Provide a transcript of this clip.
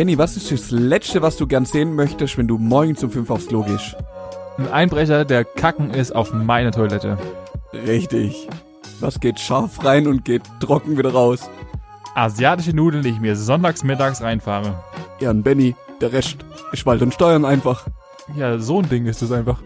Benny, was ist das Letzte, was du gern sehen möchtest, wenn du morgen zum 5 aufs Klo gehst? Ein Einbrecher, der kacken ist auf meine Toilette. Richtig. Was geht scharf rein und geht trocken wieder raus? Asiatische Nudeln, die ich mir sonntags mittags reinfahre. Ja, und Benny, der Rest ist Wald und Steuern einfach. Ja, so ein Ding ist es einfach.